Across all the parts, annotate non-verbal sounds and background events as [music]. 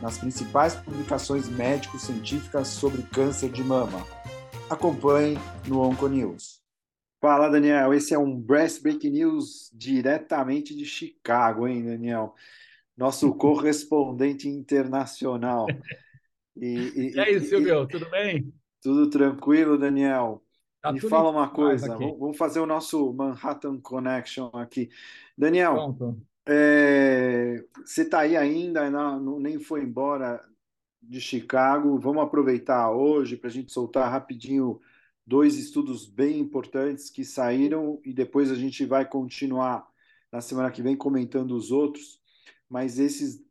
nas principais publicações médico-científicas sobre câncer de mama. Acompanhe no Onconews. Fala, Daniel. Esse é um Breast Break News diretamente de Chicago, hein, Daniel? Nosso [laughs] correspondente internacional. E, e, e aí, Silvio, tudo bem? Tudo tranquilo, Daniel. Tá Me fala uma coisa, vamos fazer o nosso Manhattan Connection aqui. Daniel, Pronto. É, você está aí ainda, não, não, nem foi embora de Chicago. Vamos aproveitar hoje para a gente soltar rapidinho dois estudos bem importantes que saíram e depois a gente vai continuar na semana que vem comentando os outros. Mas esses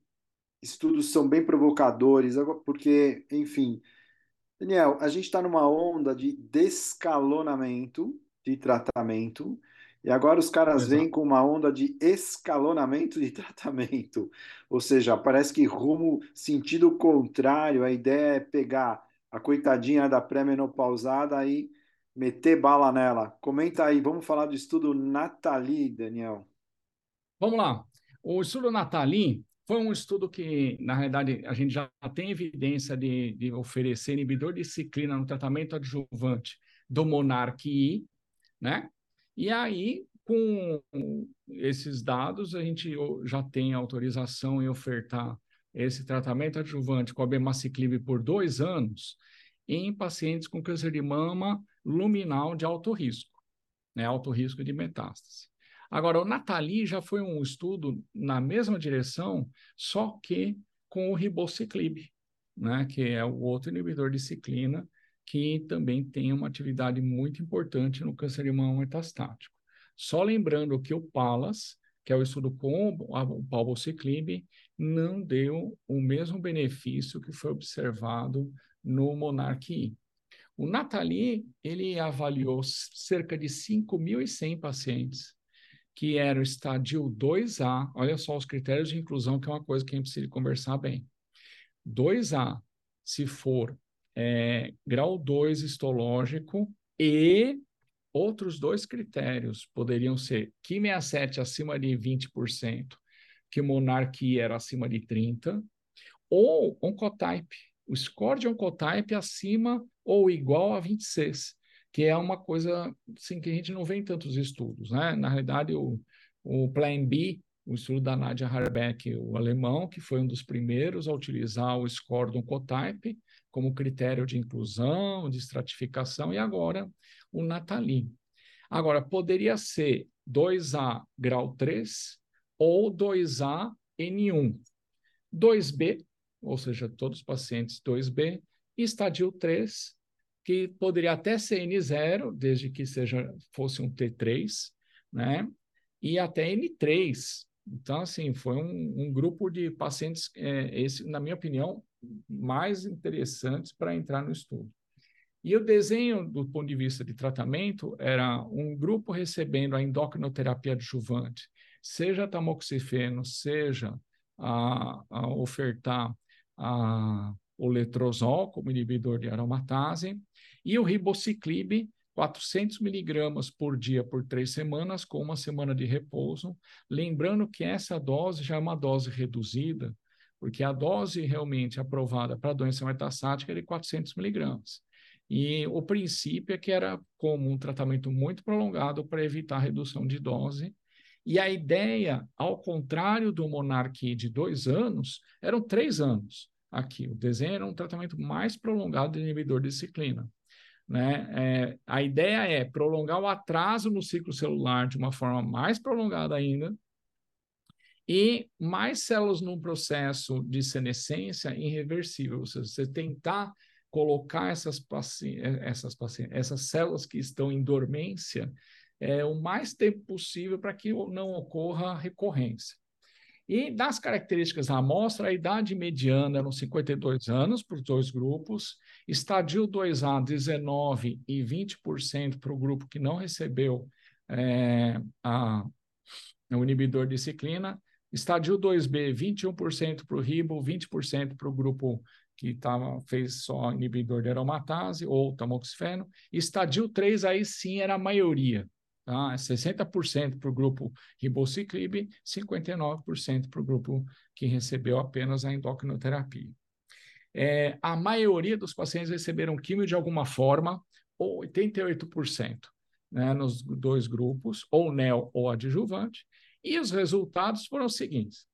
estudos são bem provocadores, porque, enfim, Daniel, a gente está numa onda de descalonamento de tratamento e agora os caras Exato. vêm com uma onda de escalonamento de [laughs] tratamento. Ou seja, parece que rumo sentido contrário. A ideia é pegar a coitadinha da pré-menopausada e meter bala nela. Comenta aí, vamos falar do estudo Nathalie, Daniel. Vamos lá. O estudo Nathalie foi um estudo que, na realidade, a gente já tem evidência de, de oferecer inibidor de ciclina no tratamento adjuvante do Monarch I, né? E aí, com esses dados, a gente já tem autorização em ofertar esse tratamento adjuvante com a bemaciclib por dois anos em pacientes com câncer de mama luminal de alto risco, né, alto risco de metástase. Agora, o Natali já foi um estudo na mesma direção, só que com o ribociclib, né, que é o outro inibidor de ciclina, que também tem uma atividade muito importante no câncer de mama metastático. Só lembrando que o PALAS, que é o estudo com o palbociclib, não deu o mesmo benefício que foi observado no Monarch I. O Natali, ele avaliou cerca de 5.100 pacientes que eram estadio 2A, olha só os critérios de inclusão, que é uma coisa que a gente precisa conversar bem. 2A, se for é, grau 2 histológico e outros dois critérios poderiam ser Ki67 acima de 20%, que monarquia era acima de 30%, ou Oncotype, o score de Oncotype acima ou igual a 26, que é uma coisa assim, que a gente não vê em tantos estudos. Né? Na realidade, o, o Plan B, o estudo da Nadia Harbeck, o alemão, que foi um dos primeiros a utilizar o score do Oncotype, como critério de inclusão, de estratificação, e agora o Natali. Agora, poderia ser 2A grau 3 ou 2A N1. 2B, ou seja, todos os pacientes 2B, e estadio 3, que poderia até ser N0, desde que seja fosse um T3, né? E até N3. Então, assim, foi um, um grupo de pacientes, é, esse, na minha opinião, mais interessantes para entrar no estudo. E o desenho, do ponto de vista de tratamento, era um grupo recebendo a endocrinoterapia adjuvante, seja tamoxifeno, seja a, a ofertar a, o letrozol como inibidor de aromatase, e o ribociclib, 400 miligramas por dia por três semanas, com uma semana de repouso. Lembrando que essa dose já é uma dose reduzida, porque a dose realmente aprovada para doença metastática é de 400 miligramas. E o princípio é que era como um tratamento muito prolongado para evitar redução de dose. E a ideia, ao contrário do Monarch de dois anos, eram três anos aqui. O desenho era um tratamento mais prolongado de inibidor de ciclina. Né? É, a ideia é prolongar o atraso no ciclo celular de uma forma mais prolongada ainda, e mais células num processo de senescência irreversível, ou seja, você tentar colocar essas, paci essas, paci essas células que estão em dormência é, o mais tempo possível para que não ocorra recorrência. E das características da amostra, a idade mediana eram 52 anos para os dois grupos, estadio 2A 19 e 20% para o grupo que não recebeu é, a, o inibidor de ciclina, estadio 2B 21% para o ribo, 20% para o grupo que tava, fez só inibidor de aromatase ou tamoxifeno, estadio 3 aí sim era a maioria, Tá? 60% para o grupo ribociclib, 59% para o grupo que recebeu apenas a endocrinoterapia. É, a maioria dos pacientes receberam químio de alguma forma, ou 88%, né, nos dois grupos, ou neo ou adjuvante, e os resultados foram os seguintes.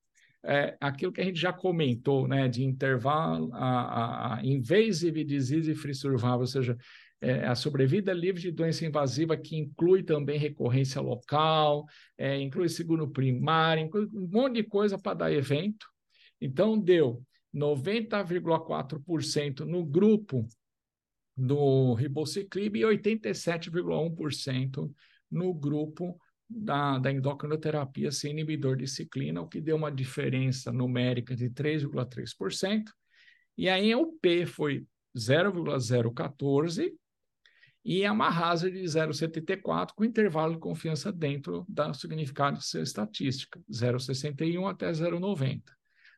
É, aquilo que a gente já comentou, né, de intervalo, a, a, a invasive disease free survival, ou seja, é, a sobrevida livre de doença invasiva, que inclui também recorrência local, é, inclui seguro primário, inclui um monte de coisa para dar evento. Então, deu 90,4% no grupo do ribociclib e 87,1% no grupo da, da endocrinoterapia sem inibidor de ciclina, o que deu uma diferença numérica de 3,3%. E aí o P foi 0,014 e é uma hazard de 0,74 com intervalo de confiança dentro da significado estatística, 0,61 até 0,90,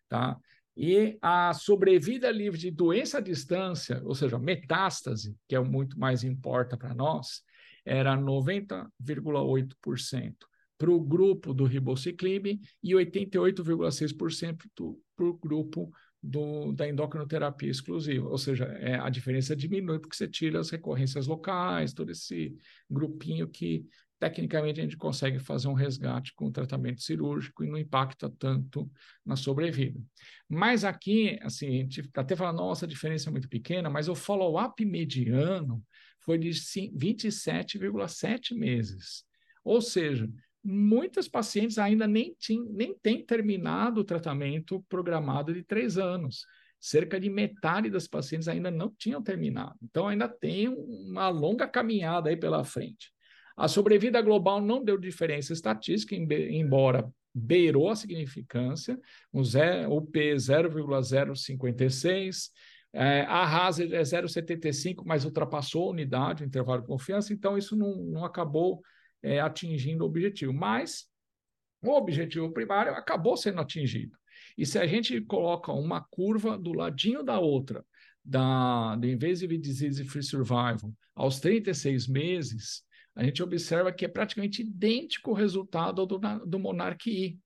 tá? E a sobrevida livre de doença à distância, ou seja, metástase, que é o muito mais importa para nós, era 90,8% para o grupo do ribociclib e 88,6% para o grupo do, da endocrinoterapia exclusiva, ou seja, é, a diferença diminui porque você tira as recorrências locais, todo esse grupinho que tecnicamente a gente consegue fazer um resgate com tratamento cirúrgico e não impacta tanto na sobrevida. Mas aqui, assim, a gente até fala, nossa, a diferença é muito pequena, mas o follow-up mediano foi de 27,7 meses. Ou seja, muitas pacientes ainda nem, nem têm terminado o tratamento programado de três anos. Cerca de metade das pacientes ainda não tinham terminado. Então, ainda tem uma longa caminhada aí pela frente. A sobrevida global não deu diferença estatística, embora beirou a significância, o, o P 0,056, é, a hazard é 0,75, mas ultrapassou a unidade, o intervalo de confiança, então isso não, não acabou é, atingindo o objetivo. Mas o objetivo primário acabou sendo atingido. E se a gente coloca uma curva do ladinho da outra, da, do Invasive Disease Free Survival, aos 36 meses, a gente observa que é praticamente idêntico o resultado do, do Monarch I.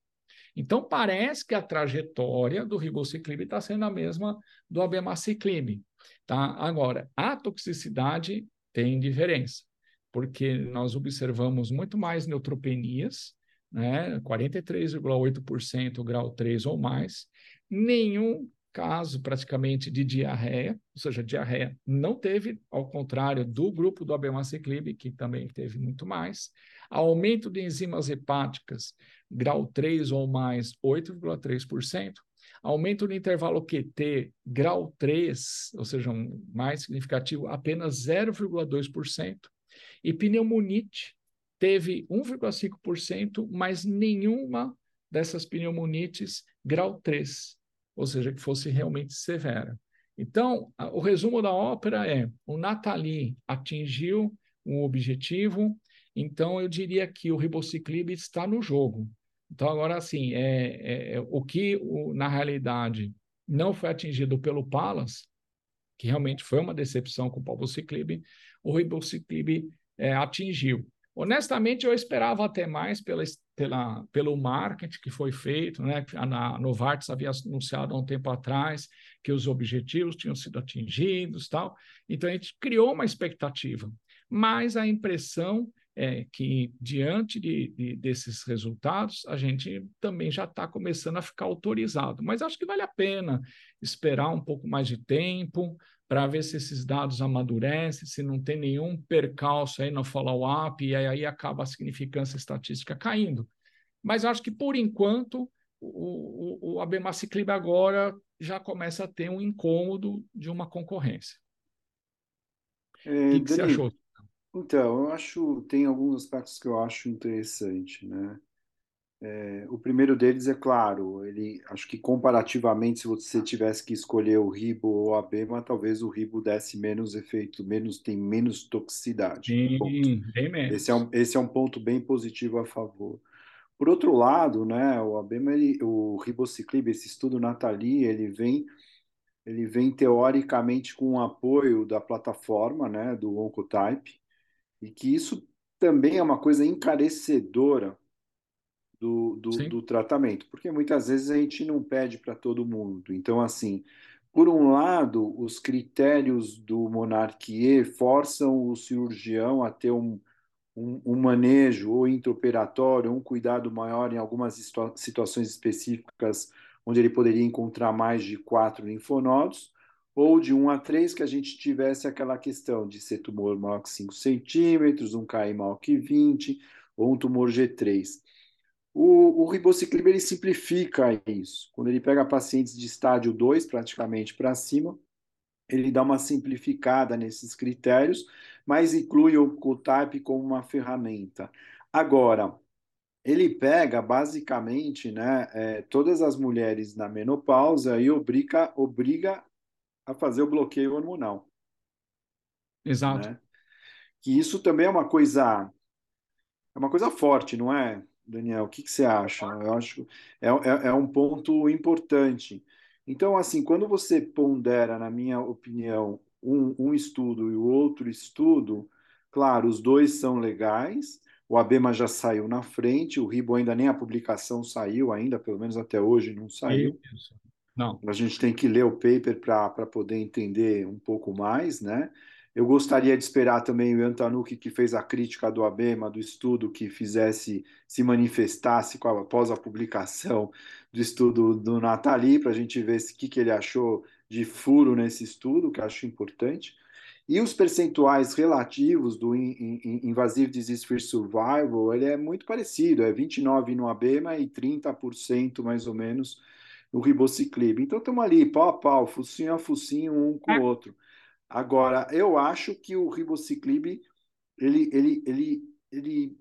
Então, parece que a trajetória do ribociclib está sendo a mesma do abemaciclib. Tá? Agora, a toxicidade tem diferença porque nós observamos muito mais neutropenias, né, 43,8% grau 3 ou mais, nenhum caso praticamente de diarreia, ou seja, diarreia não teve, ao contrário do grupo do abemaciclib, que também teve muito mais, aumento de enzimas hepáticas, grau 3 ou mais, 8,3%, aumento no intervalo QT, grau 3, ou seja, um mais significativo, apenas 0,2%, e pneumonite teve 1,5%, mas nenhuma dessas pneumonites grau 3, ou seja, que fosse realmente severa. Então, o resumo da ópera é: o Nathalie atingiu um objetivo, então eu diria que o ribociclib está no jogo. Então, agora, assim, é, é o que, o, na realidade, não foi atingido pelo Palas, que realmente foi uma decepção com o palvociclib, o ribociclib é, atingiu. Honestamente, eu esperava até mais pela, pela, pelo marketing que foi feito, né? A Novartis havia anunciado há um tempo atrás que os objetivos tinham sido atingidos, tal. Então a gente criou uma expectativa, mas a impressão é que diante de, de desses resultados a gente também já está começando a ficar autorizado. Mas acho que vale a pena esperar um pouco mais de tempo, para ver se esses dados amadurecem, se não tem nenhum percalço aí no follow-up, e aí acaba a significância estatística caindo. Mas acho que, por enquanto, o, o, o abemaciclib agora já começa a ter um incômodo de uma concorrência. É, o que, que Dani, você achou? Então, eu acho, tem alguns aspectos que eu acho interessante, né? É, o primeiro deles é claro, ele acho que comparativamente, se você tivesse que escolher o ribo ou a bema, talvez o ribo desse menos efeito, menos tem menos toxicidade. Sim, bem menos. Esse é, um, esse é um ponto bem positivo a favor. Por outro lado, né, o abema, ele, o ribociclib, esse estudo Natali, ele vem ele vem teoricamente com o apoio da plataforma, né, do Oncotype, e que isso também é uma coisa encarecedora do, do, do, tratamento, porque muitas vezes a gente não pede para todo mundo. Então, assim, por um lado, os critérios do Monarquie forçam o cirurgião a ter um, um, um manejo ou intraoperatório, um cuidado maior em algumas situações específicas, onde ele poderia encontrar mais de quatro linfonodos, ou de 1 a 3, que a gente tivesse aquela questão de ser tumor maior que 5 centímetros, um KI maior que 20, ou um tumor G3. O, o ribociclib ele simplifica isso. Quando ele pega pacientes de estádio 2, praticamente para cima, ele dá uma simplificada nesses critérios, mas inclui o CoType como uma ferramenta. Agora, ele pega basicamente né, é, todas as mulheres na menopausa e obriga, obriga a fazer o bloqueio hormonal. Exato. Né? Que isso também é uma coisa é uma coisa forte, não é? Daniel? O que, que você acha? Eu acho é, é, é um ponto importante. Então, assim, quando você pondera, na minha opinião, um, um estudo e o outro estudo, claro, os dois são legais, o ABEMA já saiu na frente, o RIBO ainda nem a publicação saiu ainda, pelo menos até hoje não saiu. Não. A gente tem que ler o paper para poder entender um pouco mais, né? Eu gostaria de esperar também o Antanuki, que fez a crítica do ABEMA, do estudo, que fizesse, se manifestasse após a publicação do estudo do Natali, para a gente ver o que, que ele achou de furo nesse estudo, que acho importante. E os percentuais relativos do Invasive Disease Free Survival, ele é muito parecido, é 29% no ABEMA e 30% mais ou menos no ribociclib. Então estamos ali, pau a pau, focinho a focinho, um com o é. outro. Agora, eu acho que o ribociclib, ele, ele, ele, ele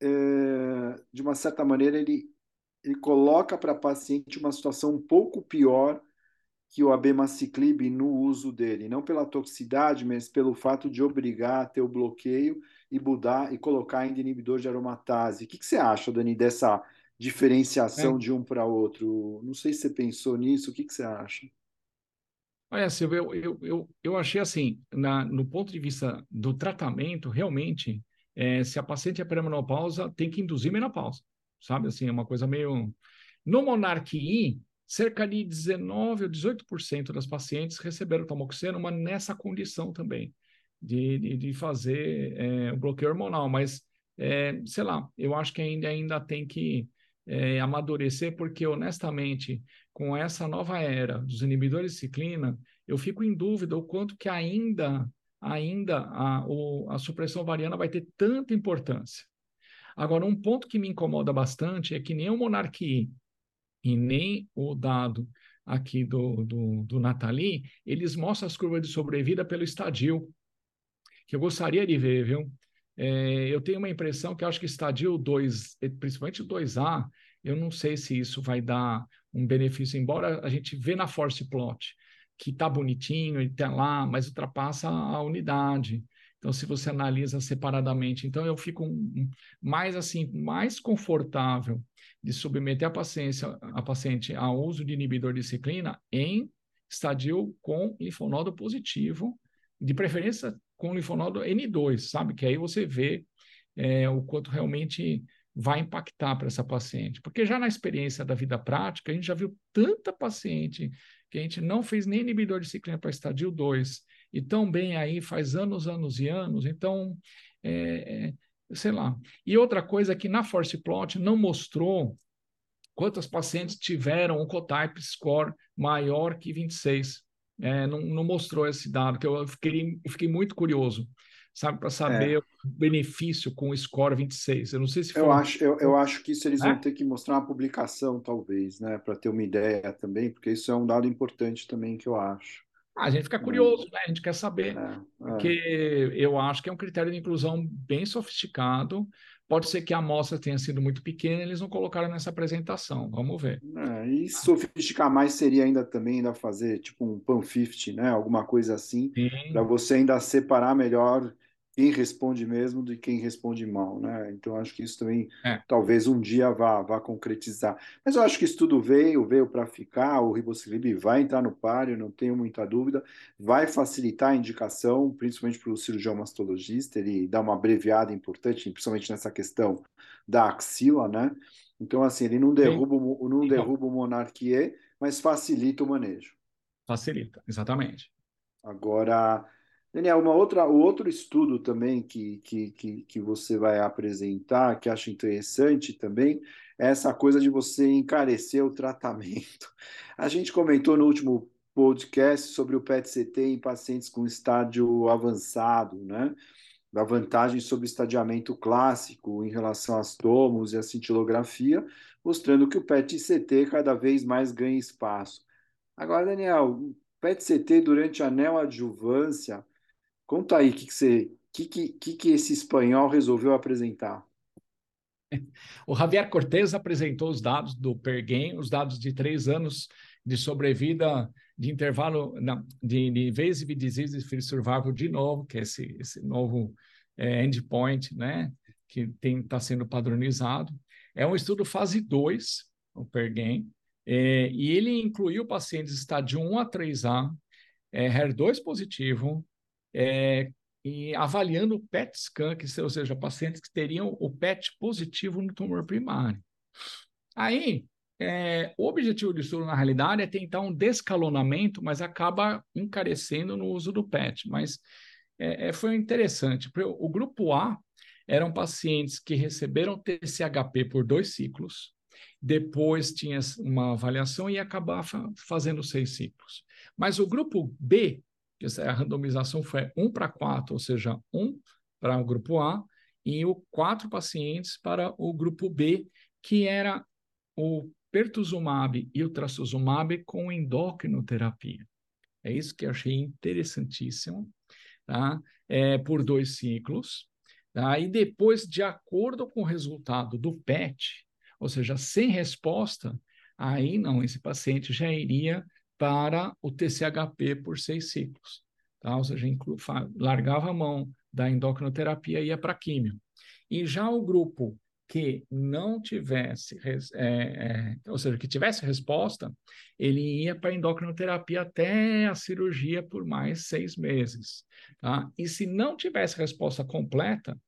é, de uma certa maneira, ele, ele coloca para a paciente uma situação um pouco pior que o abemaciclib no uso dele, não pela toxicidade, mas pelo fato de obrigar a ter o bloqueio e mudar e colocar ainda inibidor de aromatase. O que, que você acha, Dani, dessa diferenciação é. de um para outro? Não sei se você pensou nisso, o que, que você acha? Olha, Silvio, eu, eu, eu, eu achei assim, na, no ponto de vista do tratamento, realmente, é, se a paciente é pré-menopausa, tem que induzir menopausa, sabe? Assim, é uma coisa meio... No Monarquie, cerca de 19 ou 18% das pacientes receberam tamoxina, mas nessa condição também, de, de, de fazer é, o bloqueio hormonal. Mas, é, sei lá, eu acho que ainda, ainda tem que é, amadurecer, porque honestamente, com essa nova era dos inibidores de ciclina, eu fico em dúvida o quanto que ainda, ainda a, o, a supressão ovariana vai ter tanta importância. Agora, um ponto que me incomoda bastante é que nem o Monarquie e nem o dado aqui do, do, do Natali, eles mostram as curvas de sobrevida pelo estadio, que eu gostaria de ver, viu? É, eu tenho uma impressão que acho que estadio 2, principalmente o 2A, eu não sei se isso vai dar um benefício, embora a gente vê na force plot que está bonitinho, ele está lá, mas ultrapassa a unidade. Então, se você analisa separadamente, então eu fico mais assim, mais confortável de submeter a paciente, a paciente ao uso de inibidor de ciclina em estadio com linfonodo positivo, de preferência com linfonodo N2, sabe? Que aí você vê é, o quanto realmente vai impactar para essa paciente. Porque já na experiência da vida prática, a gente já viu tanta paciente que a gente não fez nem inibidor de ciclina para estadio 2, e tão bem aí faz anos, anos e anos. Então, é, é, sei lá. E outra coisa é que na Force Plot não mostrou quantas pacientes tiveram um cotype score maior que 26. É, não, não, mostrou esse dado, que eu fiquei, eu fiquei muito curioso, sabe, para saber é. o benefício com o score 26. Eu não sei se foi... Eu acho, eu, eu acho que isso eles é? vão ter que mostrar uma publicação, talvez, né, para ter uma ideia também, porque isso é um dado importante também que eu acho. Ah, a gente fica curioso, né? A gente quer saber, é, é. porque eu acho que é um critério de inclusão bem sofisticado. Pode ser que a amostra tenha sido muito pequena, eles não colocaram nessa apresentação. Vamos ver. É, e sofisticar mais seria ainda também ainda fazer tipo um pan 50, né? Alguma coisa assim, para você ainda separar melhor quem responde mesmo de quem responde mal, né? Então acho que isso também é. talvez um dia vá, vá concretizar. Mas eu acho que isso tudo veio, veio para ficar. O ribociclib vai entrar no páreo, não tenho muita dúvida. Vai facilitar a indicação, principalmente para o cirurgião mastologista. Ele dá uma abreviada importante, principalmente nessa questão da axila, né? Então assim ele não derruba, Sim. não derruba o monarquia, mas facilita o manejo. Facilita, exatamente. Agora Daniel, uma outra, o outro estudo também que, que, que, que você vai apresentar, que acho interessante também, é essa coisa de você encarecer o tratamento. [laughs] A gente comentou no último podcast sobre o PET-CT em pacientes com estádio avançado, né? Da vantagem sobre o estadiamento clássico em relação às tomos e à cintilografia, mostrando que o PET-CT cada vez mais ganha espaço. Agora, Daniel, PET-CT durante a neoadjuvância Conta aí o que, que, você, que, que, que esse espanhol resolveu apresentar. [laughs] O Javier Cortez apresentou os dados do Pergame, os dados de três anos de sobrevida de intervalo não, de, de invasive disease free survival de novo, que é esse, esse novo é, endpoint, né, que está sendo padronizado. É um estudo fase 2, o Pergame, é, e ele incluiu pacientes estádio 1 a 3A, é, HER2 positivo, é, avaliando o PET scan, que, ou seja, pacientes que teriam o PET positivo no tumor primário. Aí, é, o objetivo do estudo, na realidade, é tentar um descalonamento, mas acaba encarecendo no uso do PET. Mas é, é foi interessante. O grupo A eram pacientes que receberam TCHP por dois ciclos, depois tinha uma avaliação e acabava fazendo seis ciclos. Mas o grupo B a randomização foi 1 para 4, ou seja, 1 para o grupo A e o 4 pacientes para o grupo B, que era o pertuzumab e o trastuzumab com endocrinoterapia. É isso que eu achei interessantíssimo, tá? É, por dois ciclos. Tá? E depois, de acordo com o resultado do PET, ou seja, sem resposta, aí não, esse paciente já iria para o TCHP por seis ciclos. Tá? Ou seja, largava a mão da endocrinoterapia e ia para químio. E já o grupo que não tivesse, é, é, ou seja, que tivesse resposta, ele ia para endocrinoterapia até a cirurgia por mais seis meses. Tá? E se não tivesse resposta completa,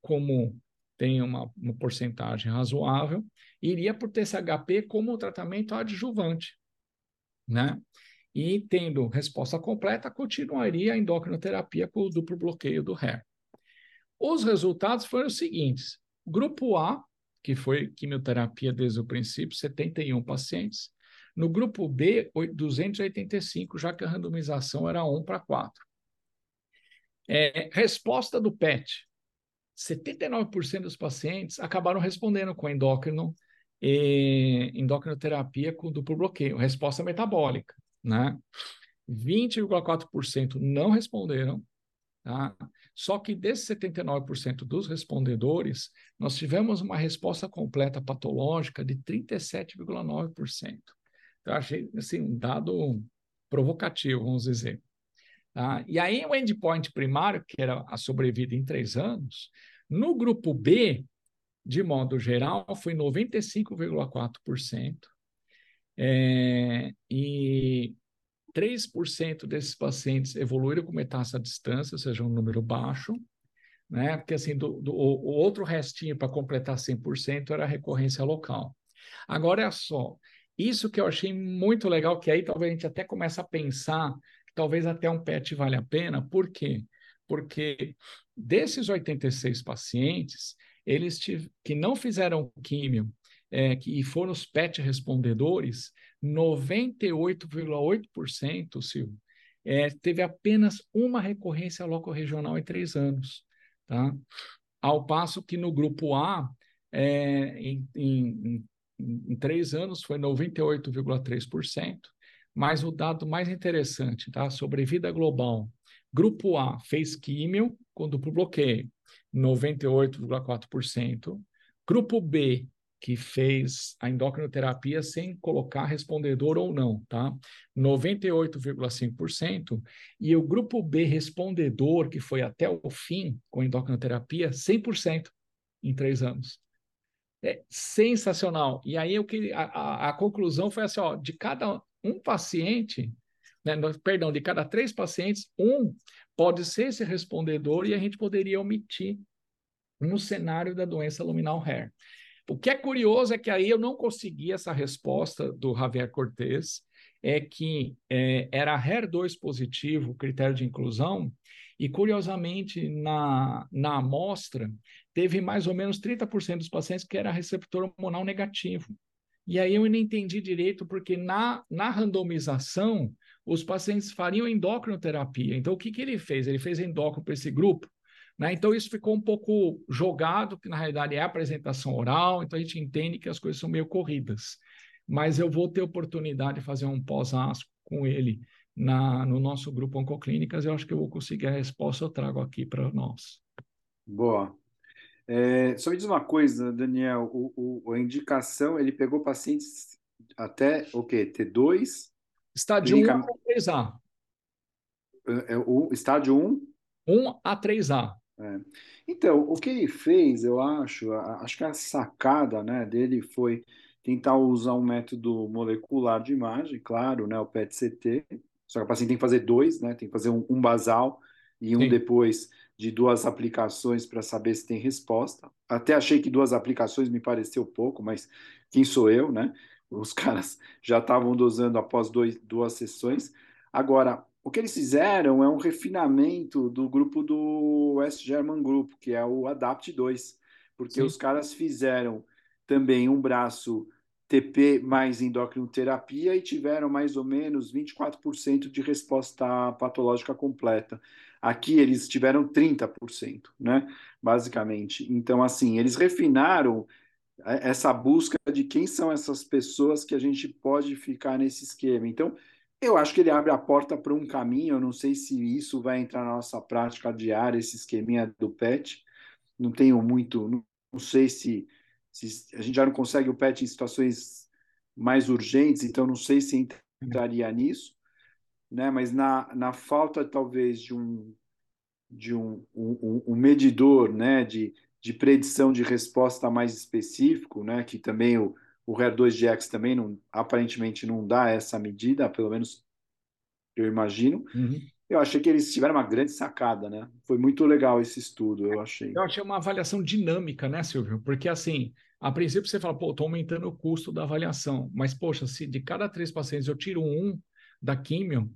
como tem uma, uma porcentagem razoável, iria por TCHP como tratamento adjuvante né? E tendo resposta completa, continuaria a endocrinoterapia com o duplo bloqueio do HER. Os resultados foram os seguintes: grupo A, que foi quimioterapia desde o princípio, 71 pacientes. No grupo B, 285, já que a randomização era 1 para 4. É, resposta do PET: 79% dos pacientes acabaram respondendo com endócrino e endocrinoterapia com duplo bloqueio, resposta metabólica, né? 20,4% não responderam, tá? Só que desses 79% dos respondedores, nós tivemos uma resposta completa patológica de 37,9%. Então, achei assim, um dado provocativo, vamos dizer. Tá? E aí, o endpoint primário, que era a sobrevida em três anos, no grupo B, de modo geral, foi 95,4%. É, e 3% desses pacientes evoluíram com metástase à distância, ou seja, um número baixo, né? Porque assim, do, do o outro restinho para completar 100% era a recorrência local. Agora é só, isso que eu achei muito legal, que aí talvez a gente até comece a pensar que talvez até um PET vale a pena, por quê? Porque desses 86 pacientes, eles que não fizeram químio é, que, e foram os PET respondedores, 98,8%, Silvio, é, teve apenas uma recorrência locorregional em três anos. Tá? Ao passo que no grupo A, é, em, em, em, três anos, foi 98,3%, mas o dado mais interessante, tá? Sobrevida global. Grupo A fez químio com duplo bloqueio, 98,4%. Grupo B, que fez a endocrinoterapia sem colocar respondedor ou não, tá? 98,5%. E o grupo B respondedor, que foi até o fim com endocrinoterapia, 100% em três anos. É sensacional. E aí o que a, a, a conclusão foi assim, ó, de cada um paciente, né, perdão, de cada três pacientes, um pode ser esse respondedor e a gente poderia omitir no cenário da doença luminal hair. O que é curioso é que aí eu não consegui essa resposta do Javier Cortez, é que é, era HER2 positivo, critério de inclusão, e curiosamente na, na amostra teve mais ou menos 30% dos pacientes que era receptor hormonal negativo. E aí eu não entendi direito, porque na, na randomização os pacientes fariam endocrinoterapia. Então o que, que ele fez? Ele fez endócrino para esse grupo né? Então, isso ficou um pouco jogado, que na realidade é apresentação oral, então a gente entende que as coisas são meio corridas. Mas eu vou ter oportunidade de fazer um pós-asco com ele na, no nosso grupo Oncoclínicas, eu acho que eu vou conseguir a resposta, eu trago aqui para nós. Boa. É, só me diz uma coisa, Daniel, o, o, a indicação, ele pegou pacientes até o quê? T2? Estádio Clínica... 1 a 3A. É, é, o, estádio 1? 1 a 3A. É. Então, o que ele fez, eu acho, acho que a sacada né, dele foi tentar usar um método molecular de imagem, claro, né, o PET-CT, só que o paciente tem que fazer dois, né, tem que fazer um, um basal e um Sim. depois de duas aplicações para saber se tem resposta. Até achei que duas aplicações me pareceu pouco, mas quem sou eu, né? Os caras [laughs] já estavam dosando após dois, duas sessões. Agora, o que eles fizeram é um refinamento do grupo do West German Group, que é o Adapt 2, porque Sim. os caras fizeram também um braço TP mais endocrinoterapia e tiveram mais ou menos 24% de resposta patológica completa. Aqui eles tiveram 30%, né? Basicamente. Então, assim, eles refinaram essa busca de quem são essas pessoas que a gente pode ficar nesse esquema. Então, eu acho que ele abre a porta para um caminho. Eu não sei se isso vai entrar na nossa prática diária, esse esqueminha do PET. Não tenho muito, não, não sei se, se, a gente já não consegue o PET em situações mais urgentes, então não sei se entraria nisso, né? Mas na, na falta talvez de um de um, um, um medidor, né? De, de predição de resposta mais específico, né? Que também o o HER2-GX também não, aparentemente não dá essa medida, pelo menos eu imagino. Uhum. Eu achei que eles tiveram uma grande sacada, né? Foi muito legal esse estudo, eu achei. Eu achei uma avaliação dinâmica, né, Silvio? Porque assim, a princípio você fala, pô, estou aumentando o custo da avaliação, mas poxa, se de cada três pacientes eu tiro um da químio,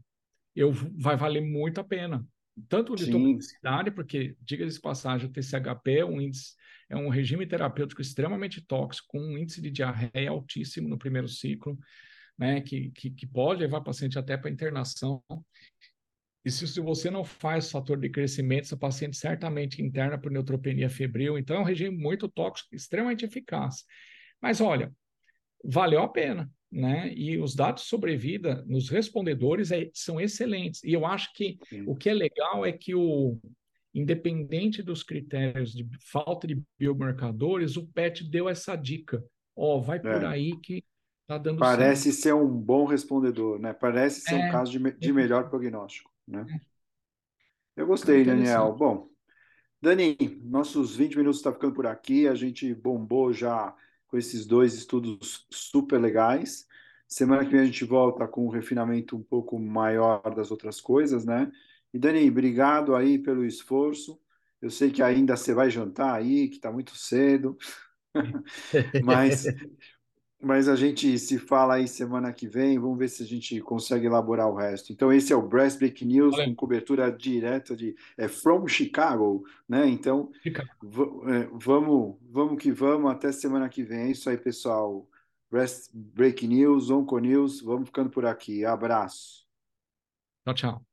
eu vai valer muito a pena. Tanto de toxicidade, porque, diga-se de passagem, o TCHP é um índice é um regime terapêutico extremamente tóxico, com um índice de diarreia altíssimo no primeiro ciclo, né, que, que, que pode levar o paciente até para internação. E se, se, você não faz fator de crescimento, seu paciente certamente interna por neutropenia febril. Então, é um regime muito tóxico, extremamente eficaz. Mas olha, valeu a pena, né? E os dados de sobrevida nos respondedores é, são excelentes. E eu acho que Sim. o que é legal é que o, independente dos critérios de falta de biomarcadores, o PET deu essa dica. Ó, oh, vai por é. aí que tá dando Parece certo. ser um bom respondedor, né? Parece ser é, um caso de, de melhor prognóstico, né? É. Eu gostei, Daniel. Bom, Dani, nossos 20 minutos estão tá ficando por aqui. A gente bombou já com esses dois estudos super legais. Semana que vem a gente volta com um refinamento um pouco maior das outras coisas, né? E Dani, obrigado aí pelo esforço. Eu sei que ainda você vai jantar aí, que está muito cedo, [laughs] mas, mas a gente se fala aí semana que vem. Vamos ver se a gente consegue elaborar o resto. Então, esse é o Breast Break News com cobertura direta de é, From Chicago, né? Então, é, vamos, vamos que vamos. Até semana que vem. É isso aí, pessoal. Breast Break News, Onco News. Vamos ficando por aqui. Abraço. Tchau, tchau.